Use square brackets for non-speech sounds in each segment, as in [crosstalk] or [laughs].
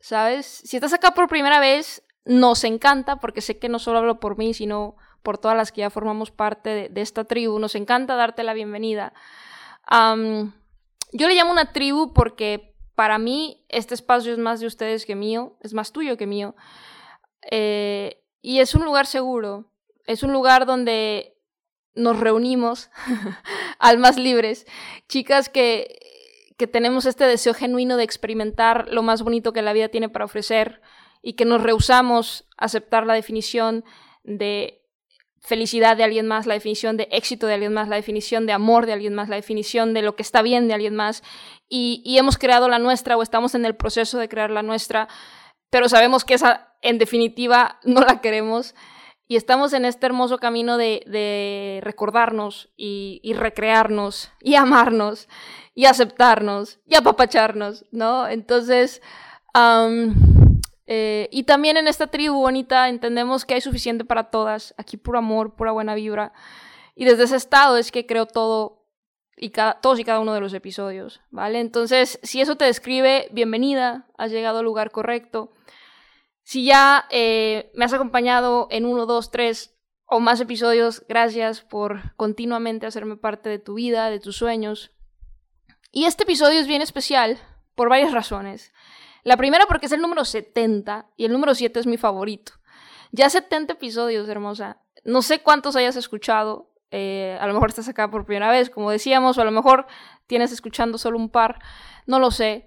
¿Sabes? Si estás acá por primera vez, nos encanta, porque sé que no solo hablo por mí, sino por todas las que ya formamos parte de, esta tribu. Nos encanta darte la bienvenida. yo le llamo una tribu porque para mí este espacio es más de ustedes que mío, es más tuyo que mío. Eh, y es un lugar seguro, es un lugar donde nos reunimos, [laughs] almas libres, chicas que que tenemos este deseo genuino de experimentar lo más bonito que la vida tiene para ofrecer y que nos rehusamos a aceptar la definición de felicidad de alguien más, la definición de éxito de alguien más, la definición de amor de alguien más, la definición de lo que está bien de alguien más, y, hemos creado la nuestra o estamos en el proceso de crear la nuestra, pero sabemos que esa en definitiva no la queremos y estamos en este hermoso camino de, recordarnos y, recrearnos y amarnos y aceptarnos y apapacharnos, ¿no? Entonces, eh, y también en esta tribu bonita entendemos que hay suficiente para todas, aquí puro amor, pura buena vibra. Y desde ese estado es que creo todo y cada, todos y cada uno de los episodios, ¿vale? Entonces, si eso te describe, bienvenida, has llegado al lugar correcto. Si ya eh, me has acompañado en uno, dos, tres o más episodios, gracias por continuamente hacerme parte de tu vida, de tus sueños. Y este episodio es bien especial por varias razones. La primera porque es el número 70 y el número 7 es mi favorito. Ya 70 episodios, hermosa. No sé cuántos hayas escuchado. Eh, a lo mejor estás acá por primera vez, como decíamos, o a lo mejor tienes escuchando solo un par. No lo sé.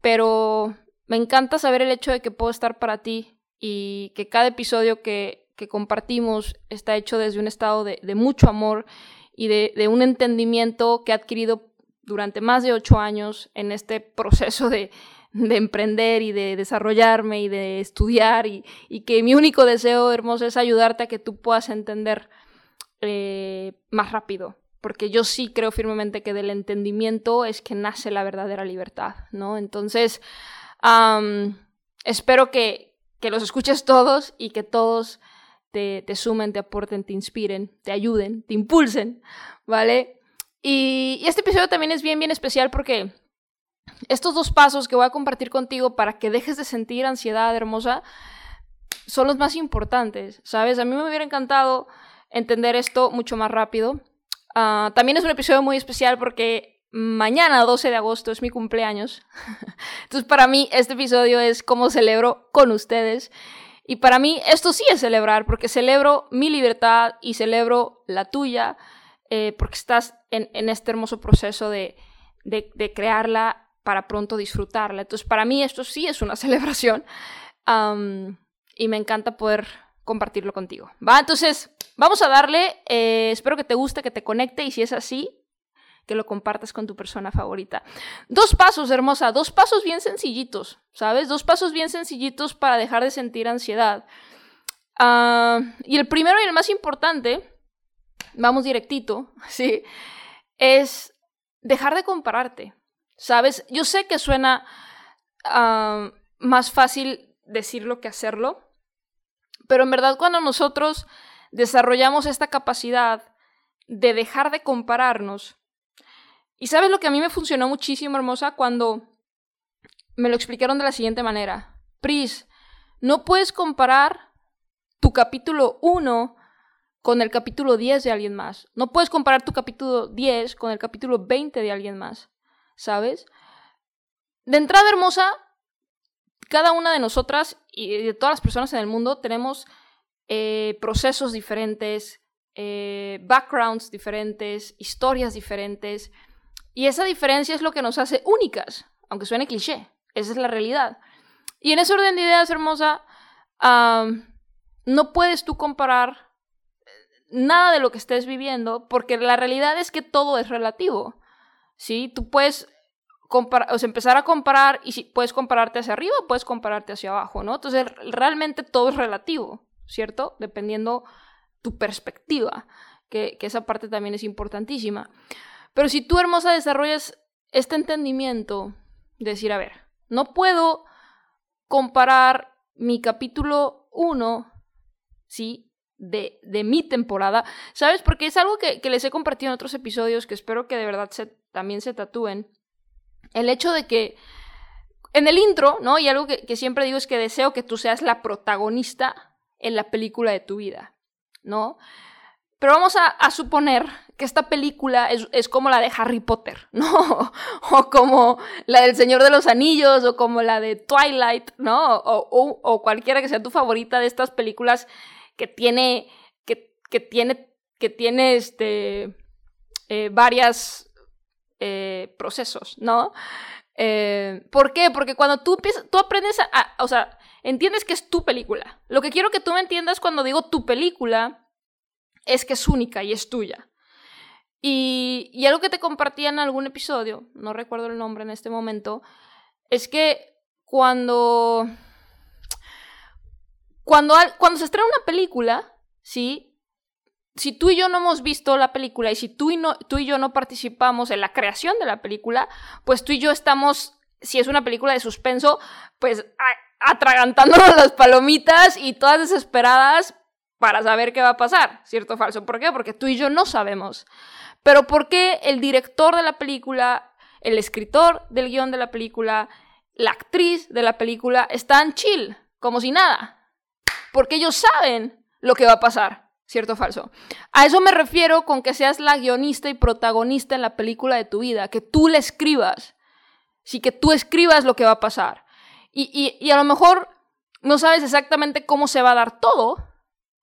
Pero me encanta saber el hecho de que puedo estar para ti y que cada episodio que, que compartimos está hecho desde un estado de, mucho amor y de, un entendimiento que he adquirido durante más de ocho años en este proceso de, de emprender y de desarrollarme y de estudiar y, y, que mi único deseo hermoso es ayudarte a que tú puedas entender eh, más rápido. Porque yo sí creo firmemente que del entendimiento es que nace la verdadera libertad, ¿no? Entonces, espero que, que, los escuches todos y que todos te, te, sumen, te aporten, te inspiren, te ayuden, te impulsen, ¿vale? Y, y este episodio también es bien, bien especial porque estos dos pasos que voy a compartir contigo para que dejes de sentir ansiedad hermosa son los más importantes, ¿sabes? A mí me hubiera encantado entender esto mucho más rápido. Uh, también es un episodio muy especial porque mañana, 12 de agosto, es mi cumpleaños. [laughs] Entonces, para mí, este episodio es como celebro con ustedes. Y para mí, esto sí es celebrar, porque celebro mi libertad y celebro la tuya, eh, porque estás en, este hermoso proceso de, crearla para pronto disfrutarla. Entonces, para mí, esto sí es una [laughs] celebración. Y me encanta poder compartirlo contigo. Entonces, vamos a darle. Eh, espero que te guste, que te conecte. Y si es así, que lo compartas con tu persona favorita. Dos pasos, hermosa, dos pasos bien sencillitos, ¿sabes? Dos pasos bien sencillitos para dejar de sentir ansiedad. Uh, y el primero y el más importante, vamos directito, [laughs] ¿sí? Es dejar de compararte, ¿sabes? Yo sé que suena uh, más fácil decirlo que hacerlo, pero en verdad cuando nosotros desarrollamos esta capacidad de dejar de compararnos, y sabes lo que a mí me funcionó muchísimo, hermosa, cuando me lo explicaron de la siguiente manera. Pris, no puedes comparar tu capítulo 1 con el capítulo 10 de alguien más. No puedes comparar tu capítulo 10 con el capítulo 20 de alguien más. ¿Sabes? De entrada, hermosa, cada una de nosotras y de todas las personas en el mundo tenemos eh, procesos diferentes, eh, backgrounds diferentes, historias diferentes. Y esa diferencia es lo que nos hace únicas, aunque suene cliché. Esa es la realidad. Y en ese orden de ideas, hermosa, no puedes tú comparar nada de lo que estés viviendo, porque la realidad es que todo es relativo. ¿Sí? Tú puedes comparar, o empezar a comparar y si puedes compararte hacia arriba, puedes compararte hacia abajo, ¿no? Entonces, realmente todo es relativo, ¿cierto? Dependiendo tu perspectiva, que esa parte también es importantísima. Pero si tú, hermosa, desarrollas este entendimiento de decir, a ver, no puedo comparar mi capítulo 1, ¿sí? De, de, mi temporada, ¿sabes? Porque es algo que, que, les he compartido en otros episodios que espero que de verdad se, también se tatúen. El hecho de que en el intro, ¿no? Y algo que, que siempre digo es que deseo que tú seas la protagonista en la película de tu vida. ¿no? Pero vamos a, suponer que esta película es, como la de Harry Potter, ¿no? [laughs] o como la del Señor de los Anillos, o como la de Twilight, ¿no? O, cualquiera que sea tu favorita de estas películas que tiene, que, tiene, que tiene este, eh, varias eh, procesos, ¿no? Eh, ¿Por qué? Porque cuando tú, tú aprendes a, o sea, entiendes que es tu película. Lo que quiero que tú me entiendas cuando digo tu película es que es única y es tuya. Y, algo que te compartía en algún episodio, no recuerdo el nombre en este momento, es que cuando, cuando, cuando se estrena una película, ¿sí? Si tú y yo no hemos visto la película y si tú y, no, tú y yo no participamos en la creación de la película, pues tú y yo estamos, si es una película de suspenso, pues atragantándonos las palomitas y todas desesperadas para saber qué va a pasar, ¿cierto o falso? ¿Por qué? Porque tú y yo no sabemos. Pero ¿por qué el director de la película, el escritor del guion de la película, la actriz de la película están chill, como si nada? Porque ellos saben lo que va a pasar, ¿cierto o falso? A eso me refiero con que seas la guionista y protagonista en la película de tu vida, que tú le escribas, sí, que tú escribas lo que va a pasar. Y, a lo mejor no sabes exactamente cómo se va a dar todo,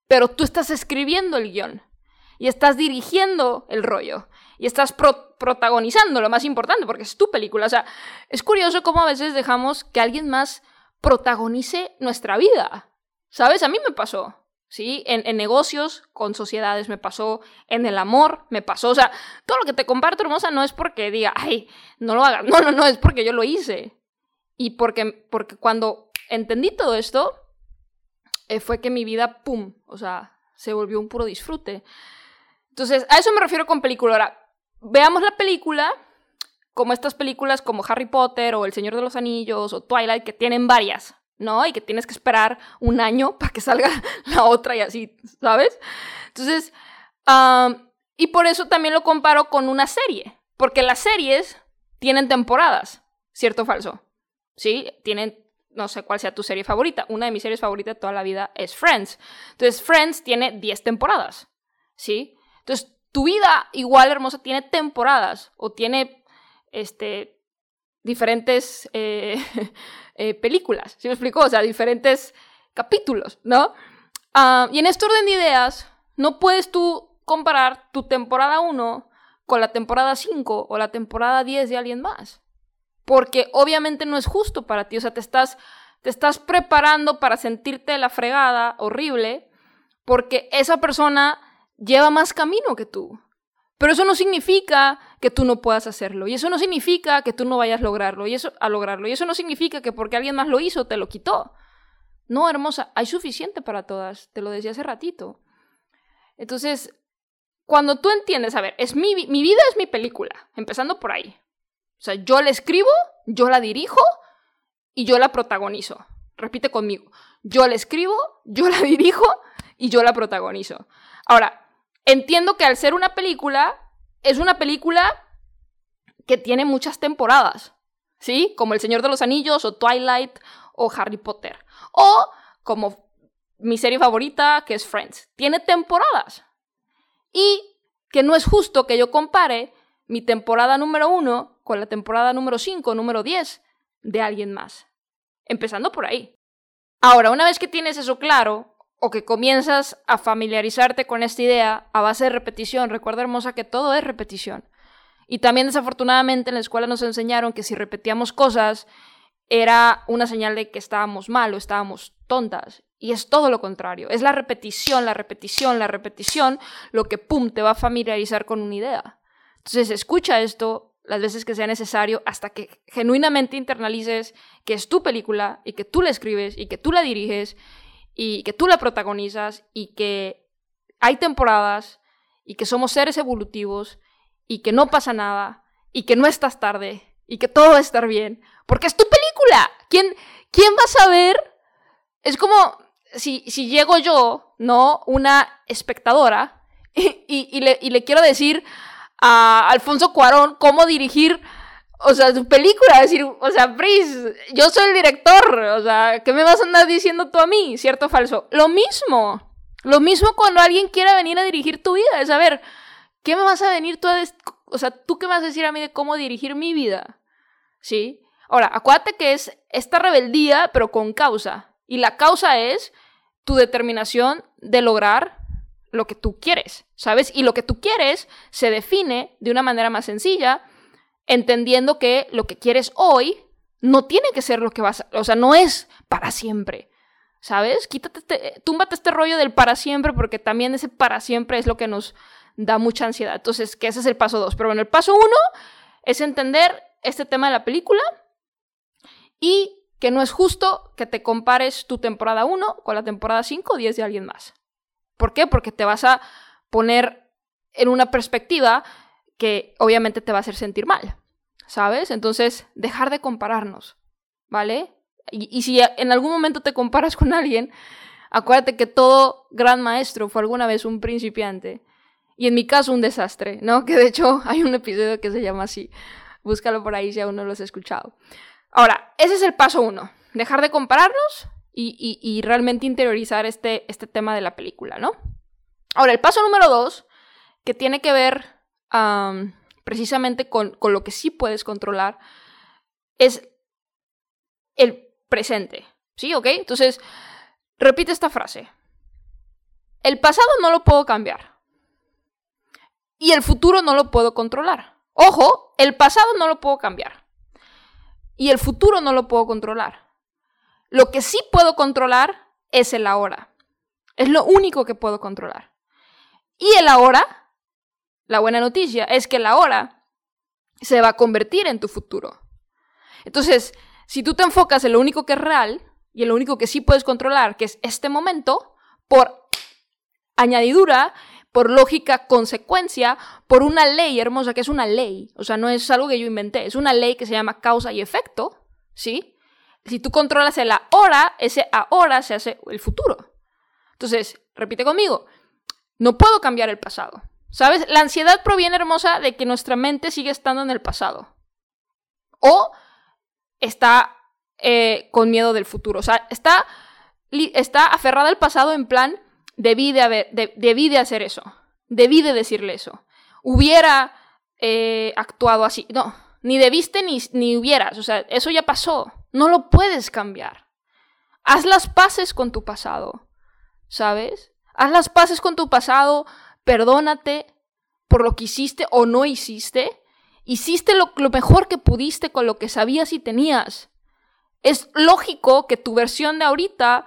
pero tú estás escribiendo el guion y estás dirigiendo el rollo y estás protagonizando lo más importante porque es tu película. O sea, es curioso cómo a veces dejamos que alguien más protagonice nuestra vida. ¿Sabes? A mí me pasó. ¿Sí? En, en, negocios, con sociedades me pasó, en el amor me pasó. O sea, todo lo que te comparto, hermosa, no es porque diga, ay, no lo hagas. [laughs] No, no, no, es porque yo lo hice. Y porque, porque cuando entendí todo esto, eh, fue que mi vida, ¡pum! O sea, se volvió un puro disfrute. Entonces, a eso me refiero con película. Ahora, veamos la película como estas películas como Harry Potter o El Señor de los Anillos o Twilight, que tienen varias, ¿no? Y que tienes que esperar un año [laughs] para que salga [laughs] la otra y así, ¿sabes? Entonces, y por eso también lo comparo con una serie, porque las series tienen temporadas, ¿cierto o falso? ¿sí? Tienen, no sé cuál sea tu serie favorita. Una de mis series favoritas de toda la vida es Friends. Entonces, Friends tiene 10 temporadas, ¿sí? Entonces, tu vida igual hermosa tiene temporadas o tiene, este, diferentes eh, [laughs] eh, películas, ¿sí me explico? O sea, diferentes capítulos, ¿no? Ah, y en este orden de ideas, no puedes tú comparar tu temporada 1 con la temporada 5 o la temporada 10 de alguien más porque obviamente no es justo para ti, o sea, te estás, te estás preparando para sentirte la fregada horrible, porque esa persona lleva más camino que tú. Pero eso no significa que tú no puedas hacerlo, y eso no significa que tú no vayas a lograrlo, y eso, a lograrlo, y eso no significa que porque alguien más lo hizo, te lo quitó. No, hermosa, hay suficiente para todas, te lo decía hace ratito. Entonces, cuando tú entiendes, a ver, es mi, mi vida es mi película, empezando por ahí. O sea, yo la escribo, yo la dirijo y yo la protagonizo. Repite conmigo. Yo la escribo, yo la [laughs] dirijo y yo la protagonizo. Ahora, entiendo que al ser una película, es una película que tiene muchas temporadas. ¿Sí? Como El Señor de los Anillos o Twilight o Harry Potter. O como mi serie favorita, que es Friends. Tiene temporadas. Y que no es justo que yo compare mi temporada número uno con la temporada número 5, número 10 de alguien más. Empezando por ahí. Ahora, una vez que tienes eso claro, o que comienzas a familiarizarte con esta idea a base de repetición. Recuerda, hermosa, que todo es repetición. Y también desafortunadamente en la escuela nos enseñaron que si repetíamos cosas era una señal de que estábamos mal o estábamos tontas. Y es todo lo contrario. Es la repetición, la repetición, la repetición lo que, ¡pum!, te va a familiarizar con una idea. Entonces, escucha esto las veces que sea necesario hasta que genuinamente internalices que es tu película y que tú la escribes y que tú la diriges y que tú la protagonizas y que hay temporadas y que somos seres evolutivos y que no pasa nada y que no estás tarde y que todo va a estar bien porque es tu película. ¿Quién, quién va a saber? Es como si, si llego yo, ¿no? Una espectadora [laughs] y, le, y le quiero decir a Alfonso Cuarón cómo dirigir o sea, su película, decir, o sea, Pris, yo soy el director, o sea, ¿qué me vas a andar diciendo tú a mí? ¿Cierto o falso? Lo mismo, lo mismo cuando alguien quiera venir a dirigir tu vida, es a ver, ¿qué me vas a venir tú a, o sea, tú qué me vas a decir a mí de cómo dirigir mi vida? ¿Sí? Ahora, acuérdate que es esta rebeldía, pero con causa, y la causa es tu determinación de lograr lo que tú quieres, ¿sabes? Y lo que tú quieres se define de una manera más sencilla, entendiendo que lo que quieres hoy no tiene que ser lo que vas a, o sea, no es para siempre. ¿Sabes? Quítate este, túmbate este rollo del para siempre porque también ese para siempre es lo que nos da mucha ansiedad. Entonces, que ese es el paso dos. Pero bueno, el paso uno es entender este tema de la película y que no es justo que te compares tu temporada 1 con la temporada 5 o 10 de alguien más. ¿Por qué? Porque te vas a poner en una perspectiva que obviamente te va a hacer sentir mal, ¿sabes? Entonces, dejar de compararnos, ¿vale? Y, si en algún momento te comparas con alguien, acuérdate que todo gran maestro fue alguna vez un principiante. Y en mi caso, un desastre, ¿no? [laughs] Que de hecho hay un episodio que se llama así. Búscalo por ahí si aún no lo has escuchado. Ahora, ese es el paso uno. Dejar de compararnos y, realmente interiorizar este, este tema de la película, ¿no? Ahora, el paso número dos, que tiene que ver precisamente con, con lo que sí puedes controlar, es el presente. ¿Sí? ¿Ok? Entonces, repite esta frase. El pasado no lo puedo cambiar. Y el futuro no lo puedo controlar. Ojo, el pasado no lo puedo cambiar. Y el futuro no lo puedo controlar. Lo que sí puedo controlar es el ahora. Es lo único que puedo controlar. Y el ahora, la buena noticia es que el ahora se va a convertir en tu futuro. Entonces, si tú te enfocas en lo único que es real y en lo único que sí puedes controlar, que es este momento, por añadidura, por lógica, consecuencia, por una ley hermosa, que es una ley, o sea, no es algo que yo inventé, es una ley que se llama causa y efecto, ¿sí? Si tú controlas el ahora, ese ahora se hace el futuro. Entonces, repite conmigo, no puedo cambiar el pasado. ¿Sabes? La ansiedad proviene, hermosa, de que nuestra mente sigue estando en el pasado. O está eh, con miedo del futuro. O sea, está, está aferrada al pasado en plan, debí de, haber, debí de hacer eso. Debí de decirle eso. Hubiera eh, actuado así. No, ni debiste ni, ni hubieras. O sea, eso ya pasó. No lo puedes cambiar. Haz las paces con tu pasado. ¿Sabes? Haz las paces con tu pasado. Perdónate por lo que hiciste o no hiciste Hiciste lo, mejor que pudiste con lo que sabías y tenías. Es lógico que tu versión de ahorita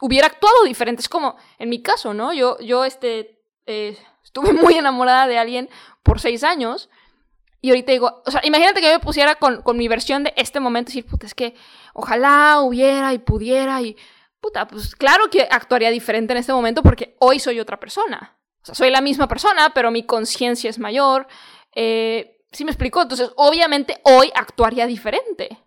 hubiera actuado diferente. Es como, en mi caso, ¿no? Yo, yo este, eh, estuve muy enamorada de alguien por seis años. Y ahorita digo, o sea, imagínate que yo me pusiera con, con mi versión de este momento y decir, puta, es que ojalá hubiera y pudiera y, puta, pues claro que actuaría diferente en este momento porque hoy soy otra persona. O sea, soy la misma persona, pero mi conciencia es mayor, eh, ¿Sí me explicó? Entonces, obviamente hoy actuaría diferente.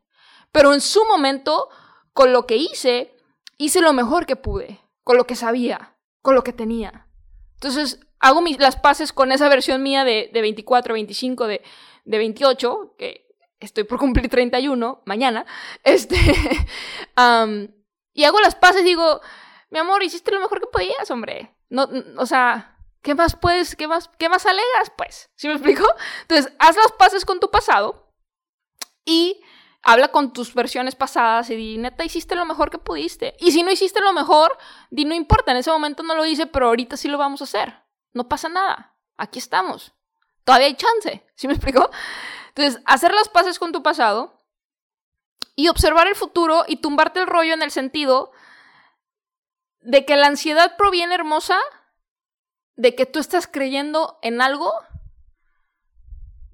Pero en su momento, con lo que hice, hice lo mejor que pude, con lo que sabía, con lo que tenía. Entonces, hago mis, las paces con esa versión mía de, de 24, 25, de, de 28, que estoy por cumplir 31 mañana, este, [laughs] y hago las paces y digo, mi amor, hiciste lo mejor que podías, hombre. No, o sea, ¿Qué más puedes, qué más, qué más alegas? Pues, ¿sí me explico? Entonces, haz las paces con tu pasado y habla con tus versiones pasadas y di, neta, hiciste lo mejor que pudiste. Y si no hiciste lo mejor, di, no importa, en ese momento no lo hice, pero ahorita sí lo vamos a hacer. No pasa nada. Aquí estamos. Todavía hay chance. ¿Sí me explico? Entonces, hacer las paces con tu pasado y observar el futuro y tumbarte el rollo en el sentido de que la ansiedad proviene hermosa de que tú estás creyendo en algo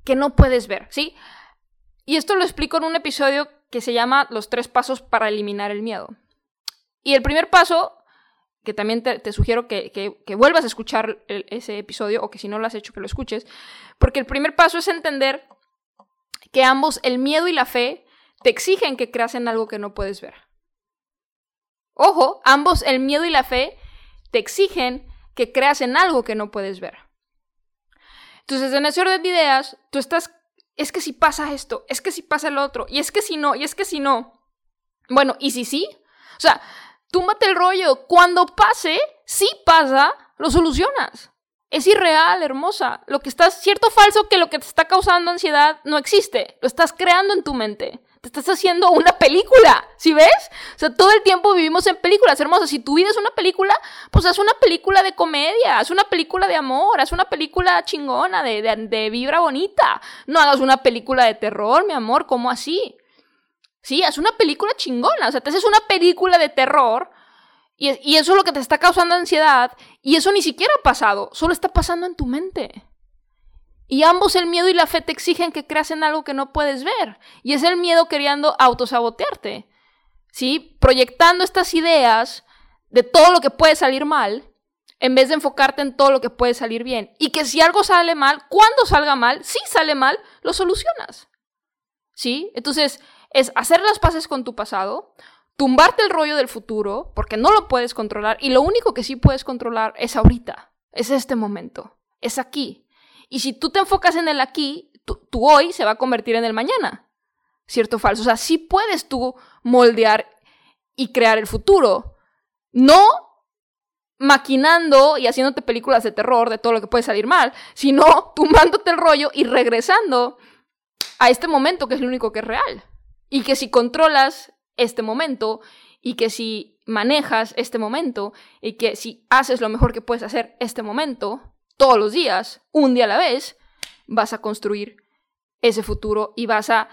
que no puedes ver, ¿sí? Y esto lo explico en un episodio que se llama Los tres pasos para eliminar el miedo. Y el primer paso, que también te, sugiero que, vuelvas a escuchar ese episodio, o que si no lo has hecho, que lo escuches, porque el primer paso es entender que ambos, el miedo y la fe, te exigen que creas en algo que no puedes ver. Ojo, ambos, el miedo y la fe, te exigen que creas en algo que no puedes ver. Entonces, en ese orden de ideas, tú estás es que si pasa esto, es que si pasa el otro, y es que si no, y es que si no. Bueno, ¿y si sí? O sea, túmbate el rollo. Cuando pase, si pasa, lo solucionas. Es irreal, hermosa. Lo que estás, cierto o falso, que lo que te está causando ansiedad no existe. Lo estás creando en tu mente. Te estás haciendo una película, ¿sí ves? O sea, todo el tiempo vivimos en películas hermosas. Si tu vida es una película, pues haz una película de comedia, haz una película de amor, haz una película chingona, de, de, vibra bonita. No hagas una película de terror, mi amor, ¿cómo así? Sí, haz una película chingona. O sea, te haces una película de terror y, y eso es lo que te está causando ansiedad y eso ni siquiera ha pasado, solo está pasando en tu mente. Y ambos el miedo y la fe te exigen que creas en algo que no puedes ver. Y es el miedo queriendo autosabotearte. ¿Sí? Proyectando estas ideas de todo lo que puede salir mal, en vez de enfocarte en todo lo que puede salir bien. Y que si algo sale mal, cuando salga mal, si sale mal, lo solucionas. ¿Sí? Entonces, es hacer las paces con tu pasado, tumbarte el rollo del futuro, porque no lo puedes controlar, y lo único que sí puedes controlar es ahorita, es este momento, es aquí, y si tú te enfocas en el aquí, tu, hoy se va a convertir en el mañana. ¿Cierto o falso? O sea, sí puedes tú moldear y crear el futuro. No maquinando y haciéndote películas de terror de todo lo que puede salir mal, sino [laughs] tumbándote el rollo y regresando a este momento que es lo único que es real. Y que si controlas este momento y que si manejas este momento y que si haces lo mejor que puedes hacer este momento, todos los días, un día a la vez, vas a construir ese futuro y vas a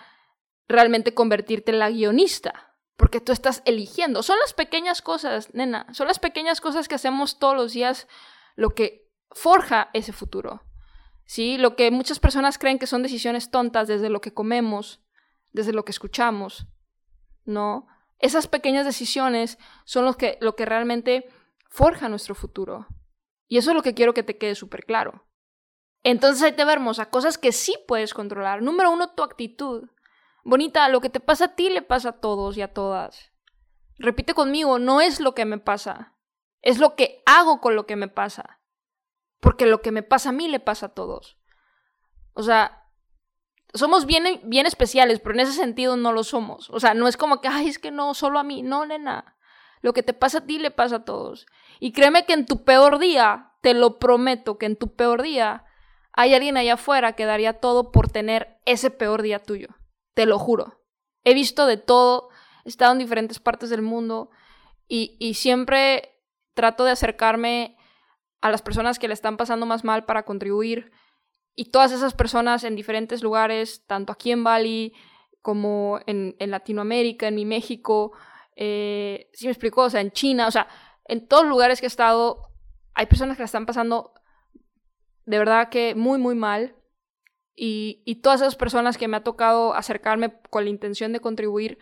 realmente convertirte en la guionista. Porque tú estás eligiendo. Son las pequeñas cosas, nena. Son las pequeñas cosas que hacemos todos los días lo que forja ese futuro. ¿Sí? Lo que muchas personas creen que son decisiones tontas desde lo que comemos, desde lo que escuchamos. No. Esas pequeñas decisiones son los que, lo que realmente forja nuestro futuro. Y eso es lo que quiero que te quede súper claro. Entonces ahí te va hermosa, cosas que sí puedes controlar. Número uno, tu actitud. Bonita, lo que te pasa a ti le pasa a todos y a todas. Repite conmigo, no es lo que me pasa, es lo que hago con lo que me pasa. Porque lo que me pasa a mí le pasa a todos. O sea, somos bien, bien especiales, pero en ese sentido no lo somos. O sea, no es como que, ay, es que no, solo a mí. No, nena. Lo que te pasa a ti le pasa a todos. Y créeme que en tu peor día, te lo prometo, que en tu peor día hay alguien allá afuera que daría todo por tener ese peor día tuyo. Te lo juro. He visto de todo, he estado en diferentes partes del mundo y, y siempre trato de acercarme a las personas que le están pasando más mal para contribuir. Y todas esas personas en diferentes lugares, tanto aquí en Bali como en, en Latinoamérica, en mi México, eh, si me explico, o sea, en China, o sea, en todos los lugares que he estado, hay personas que la están pasando de verdad que muy, muy mal. Y, y todas esas personas que me ha tocado acercarme con la intención de contribuir,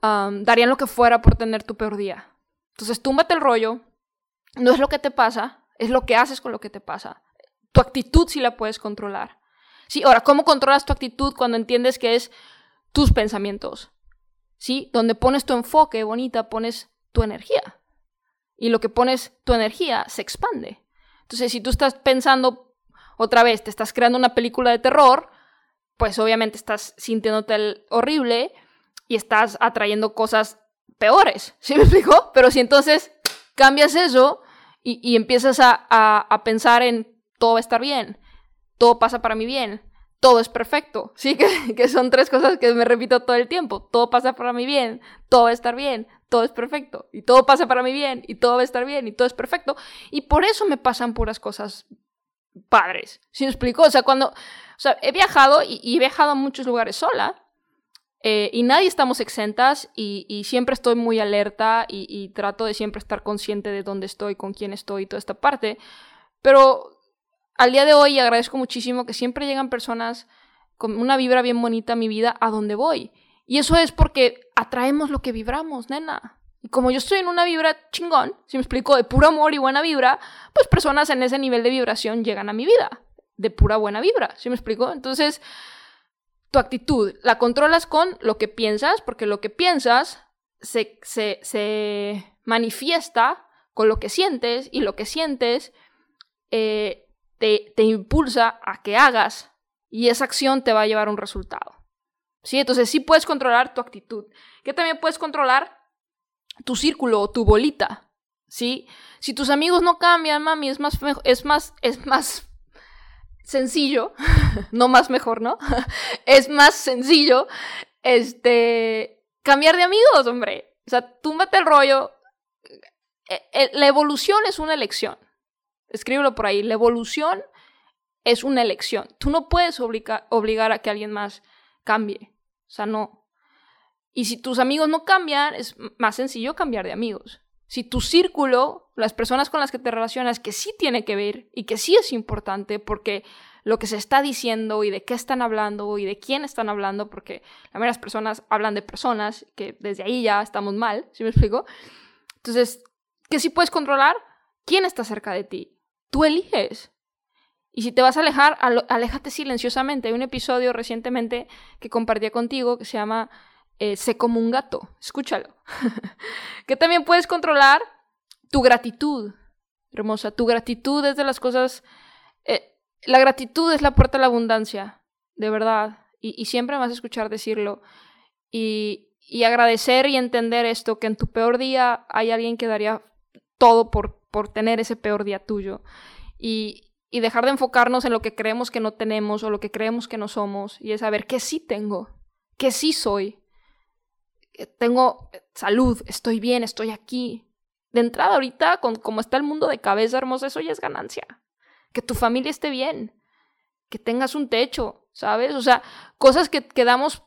darían lo que fuera por tener tu peor día. Entonces, túmbate el rollo. No es lo que te pasa, es lo que haces con lo que te pasa. Tu actitud sí la puedes controlar. Sí, ahora, ¿cómo controlas tu actitud cuando entiendes que es tus pensamientos? ¿Sí? Donde pones tu enfoque, bonita, pones tu energía. Y lo que pones tu energía se expande. Entonces, si tú estás pensando otra vez, te estás creando una película de terror, pues obviamente estás sintiéndote horrible y estás atrayendo cosas peores. ¿Sí me explico? Pero si entonces cambias eso y, empiezas a, a pensar en todo va a estar bien, todo pasa para mi bien, todo es perfecto. [laughs] Sí, que, son tres cosas que me repito todo el tiempo. Todo pasa para mi bien, todo va a estar bien, todo es perfecto. Y todo pasa para mi bien, y todo va a estar bien, y todo es perfecto. Y por eso me pasan puras cosas padres. ¿Sí me explico? O sea, cuando. He viajado y, he viajado a muchos lugares sola. Eh, y nadie estamos exentas y, y siempre estoy muy alerta y, y, trato de siempre estar consciente de dónde estoy, con quién estoy y toda esta parte. Pero al día de hoy agradezco muchísimo que siempre llegan personas con una vibra bien bonita a mi vida a donde voy. Y eso es porque atraemos lo que vibramos, nena. Y como yo estoy en una vibra chingón, si me explico, de puro amor y buena vibra, pues personas en ese nivel de vibración llegan a mi vida, de pura buena vibra, si me explico? Entonces, tu actitud la controlas con lo que piensas, porque lo que piensas se, se, se manifiesta con lo que sientes y lo que sientes eh, te, impulsa a que hagas y esa acción te va a llevar a un resultado. ¿Sí? Entonces sí puedes controlar tu actitud. Que también puedes controlar tu círculo o tu bolita. ¿Sí? Si tus amigos no cambian, mami, es más, es más, es más sencillo, [laughs] no más mejor, ¿no? [laughs] es más sencillo, este, cambiar de amigos, hombre. O sea, túmbate el rollo. Eh, eh, la evolución es una elección escríbelo por ahí, la evolución es una elección. Tú no puedes obligar a que alguien más cambie. O sea, no. Y si tus amigos no cambian, es más sencillo cambiar de amigos. Si tu círculo, las personas con las que te relacionas, que sí tiene que ver y que sí es importante porque lo que se está diciendo y de qué están hablando y de quién están hablando, porque la mayoría personas hablan de personas, que desde ahí ya estamos mal, ¿sí me explico? Entonces, ¿qué sí puedes controlar? ¿Quién está cerca de ti? Tú eliges. Y si te vas a alejar, aléjate silenciosamente. Hay un episodio recientemente que compartía contigo que se llama eh, Sé como un gato. Escúchalo. [laughs] que también puedes controlar tu gratitud. Hermosa, tu gratitud es de las cosas... Eh, la gratitud es la puerta a la abundancia, de verdad. Y, siempre me vas a escuchar decirlo. Y, y agradecer y entender esto, que en tu peor día hay alguien que daría todo por por tener ese peor día tuyo. Y, y dejar de enfocarnos en lo que creemos que no tenemos o lo que creemos que no somos. Y es saber que sí tengo, que sí soy. Tengo salud, estoy bien, estoy aquí. De entrada ahorita, con como está el mundo de cabeza hermosa, eso ya es ganancia. Que tu familia esté bien, que tengas un techo, ¿sabes? O sea, cosas que, que damos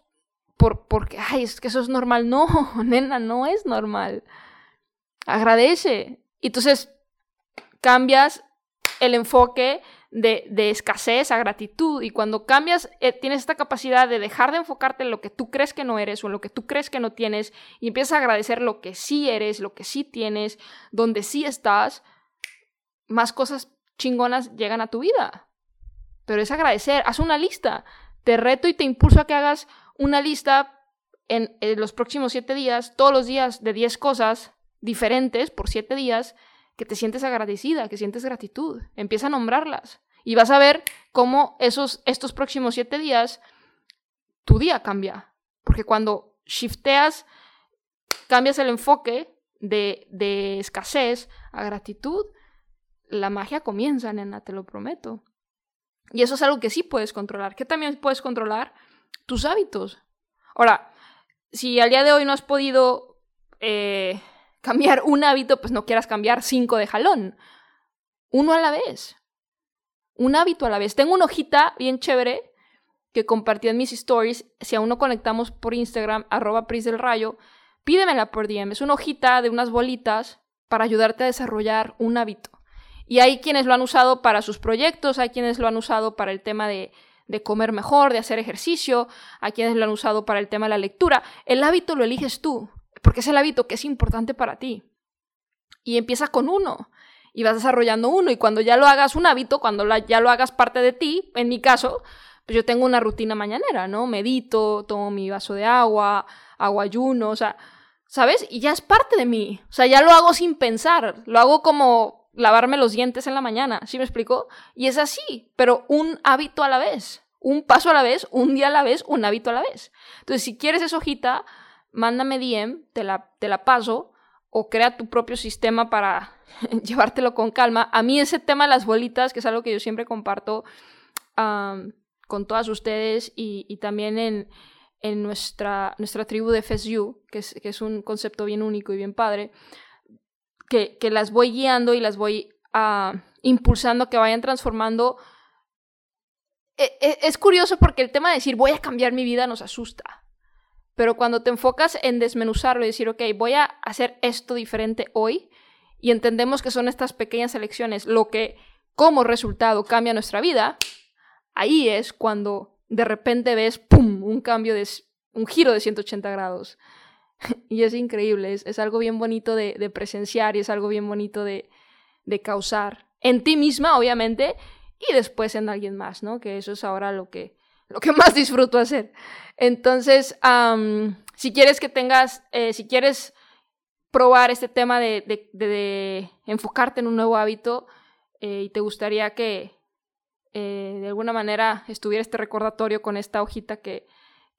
por, porque, ay, es que eso es normal. [laughs] No, nena, no es normal. Agradece. Y entonces, cambias el enfoque de, escasez a gratitud. Y cuando cambias, eh, tienes esta capacidad de dejar de enfocarte en lo que tú crees que no eres o en lo que tú crees que no tienes y empiezas a agradecer lo que sí eres, lo que sí tienes, donde sí estás, más cosas chingonas llegan a tu vida. Pero es agradecer, haz una lista. Te reto y te impulso a que hagas una lista en, en los próximos siete días, todos los días de diez cosas diferentes por siete días que te sientes agradecida, que sientes gratitud. Empieza a nombrarlas. Y vas a ver cómo esos, estos próximos siete días, tu día cambia. Porque cuando shifteas, cambias el enfoque de, de escasez a gratitud, la magia comienza, nena, te lo prometo. Y eso es algo que sí puedes controlar. ¿Qué también puedes controlar? Tus hábitos. Ahora, si al día de hoy no has podido eh, cambiar un hábito, pues no quieras cambiar cinco de jalón. Uno a la vez. Un hábito a la vez. Tengo una hojita bien chévere que compartí en mis stories. Si aún no conectamos por Instagram, arroba Pris del Rayo, pídemela por DM. Es una hojita de unas bolitas para ayudarte a desarrollar un hábito. Y hay quienes lo han usado para sus proyectos, hay quienes lo han usado para el tema de, de comer mejor, de hacer ejercicio, hay quienes lo han usado para el tema de la lectura. El hábito lo eliges tú porque es el hábito que es importante para ti. Y empieza con uno y vas desarrollando uno y cuando ya lo hagas un hábito, cuando ya lo hagas parte de ti, en mi caso, pues yo tengo una rutina mañanera, ¿no? Medito, tomo mi vaso de agua, hago ayuno, o sea, ¿sabes? Y ya es parte de mí, o sea, ya lo hago sin pensar, lo hago como lavarme los dientes en la mañana, ¿sí me explico? Y es así, pero un hábito a la vez, un paso a la vez, un día a la vez, un hábito a la vez. Entonces, si quieres esa hojita, mándame DM, te la, te la paso, o crea tu propio sistema para [laughs] llevártelo con calma. A mí ese tema de las bolitas, que es algo que yo siempre comparto, con todas ustedes y, también en, en, nuestra, nuestra tribu de FSU, que es, que es un concepto bien único y bien padre, que, que las voy guiando y las voy uh, impulsando que vayan transformando. E, e, es curioso porque el tema de decir voy a cambiar mi vida nos asusta. Pero cuando te enfocas en desmenuzarlo y decir, ok, voy a hacer esto diferente hoy, y entendemos que son estas pequeñas elecciones lo que como resultado cambia nuestra vida, ahí es cuando de repente ves, ¡pum!, un cambio de un giro de 180 grados. [laughs] y es increíble, es, algo bien bonito de, presenciar y es algo bien bonito de, causar en ti misma, obviamente, y después en alguien más, ¿no? Que eso es ahora lo que, lo que [laughs] más disfruto hacer. Entonces, si quieres que tengas, eh, si quieres probar este tema de, enfocarte en un nuevo hábito eh, y te gustaría que eh, de alguna manera estuviera este recordatorio con esta hojita que,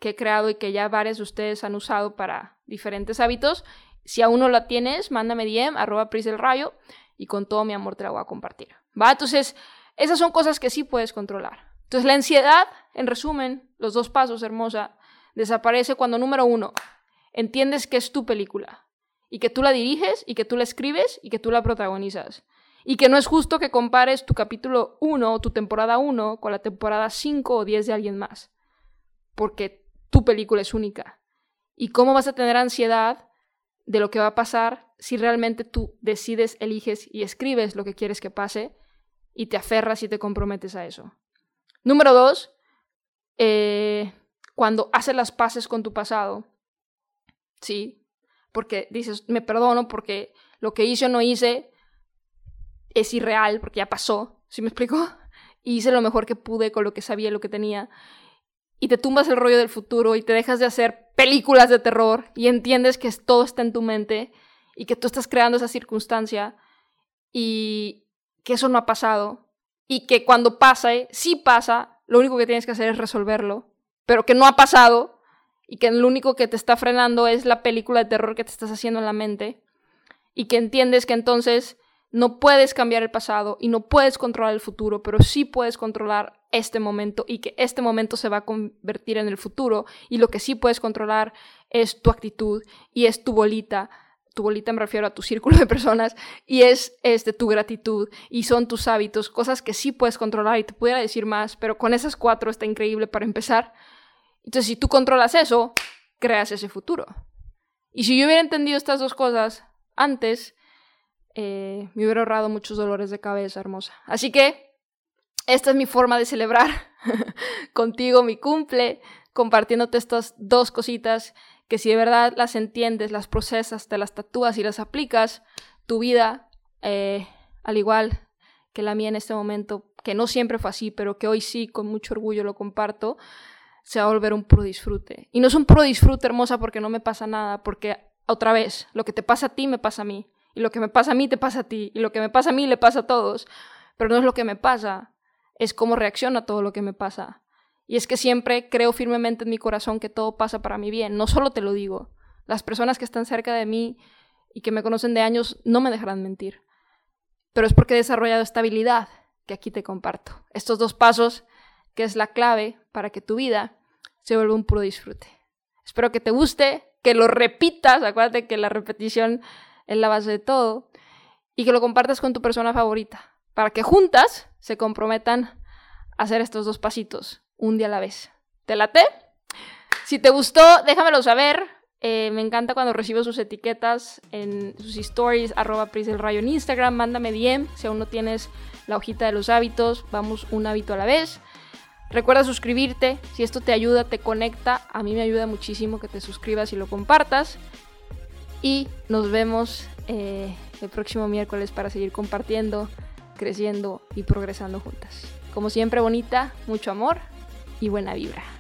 he creado y que ya varios de ustedes han usado para diferentes hábitos, si aún no la tienes, mándame DM, arroba Prisel Rayo, y con todo mi amor te la voy a compartir. ¿Va? Entonces, esas son cosas que sí puedes controlar. Entonces, la ansiedad, en resumen, los dos pasos, hermosa, desaparece cuando, número uno, entiendes que es tu película y que tú la diriges y que tú la escribes y que tú la protagonizas. Y que no es justo que compares tu capítulo 1 o tu temporada 1 con la temporada 5 o 10 de alguien más. Porque tu película es única. ¿Y cómo vas a tener ansiedad de lo que va a pasar si realmente tú decides, eliges y escribes lo que quieres que pase y te aferras y te comprometes a eso? Número dos, eh, cuando haces las paces con tu pasado, ¿sí? porque dices, me perdono porque lo que hice o no hice es irreal, porque ya pasó, ¿sí me explico? Y [laughs] hice lo mejor que pude con lo que sabía y lo que tenía. Y te tumbas el rollo del futuro y te dejas de hacer películas de terror y entiendes que todo está en tu mente y que tú estás creando esa circunstancia y que eso no ha pasado y que cuando pase, sí pasa, lo único que tienes que hacer es resolverlo, pero que no ha pasado y que lo único que te está frenando es la película de terror que te estás haciendo en la mente y que entiendes que entonces no puedes cambiar el pasado y no puedes controlar el futuro, pero sí puedes controlar este momento y que este momento se va a convertir en el futuro y lo que sí puedes controlar es tu actitud y es tu bolita. Tu bolita me refiero a tu círculo de personas y es este, tu gratitud y son tus hábitos, cosas que sí puedes controlar y te pudiera decir más, pero con esas cuatro está increíble para empezar. Entonces, si tú controlas eso, creas ese futuro. Y si yo hubiera entendido estas dos cosas antes, eh, me hubiera ahorrado muchos dolores de cabeza, hermosa. Así que esta es mi forma de celebrar [laughs] contigo mi cumple, compartiéndote estas dos cositas que si de verdad las entiendes, las procesas, te las tatúas y las aplicas, tu vida, eh, al igual que la mía en este momento, que no siempre fue así, pero que hoy sí, con mucho orgullo lo comparto, se va a volver un puro disfrute. Y no es un puro disfrute hermosa porque no me pasa nada, porque otra vez, lo que te pasa a ti me pasa a mí, y lo que me pasa a mí te pasa a ti, y lo que me pasa a mí le pasa a todos, pero no es lo que me pasa, es cómo reacciona a todo lo que me pasa. Y es que siempre creo firmemente en mi corazón que todo pasa para mi bien, no solo te lo digo, las personas que están cerca de mí y que me conocen de años no me dejarán mentir, pero es porque he desarrollado esta habilidad que aquí te comparto. Estos dos pasos, que es la clave para que tu vida se vuelve un puro disfrute. Espero que te guste, que lo repitas, acuérdate que la repetición es la base de todo, y que lo compartas con tu persona favorita, para que juntas se comprometan a hacer estos dos pasitos, un día a la vez. ¿Te late? Si te gustó, déjamelo saber. Eh, me encanta cuando recibo sus etiquetas en sus stories, arroba Prisel Rayo en Instagram. Mándame DM si aún no tienes la hojita de los hábitos. Vamos un hábito a la vez. Recuerda suscribirte, si esto te ayuda, te conecta, a mí me ayuda muchísimo que te suscribas y lo compartas. Y nos vemos eh, el próximo miércoles para seguir compartiendo, creciendo y progresando juntas. Como siempre, bonita, mucho amor y buena vibra.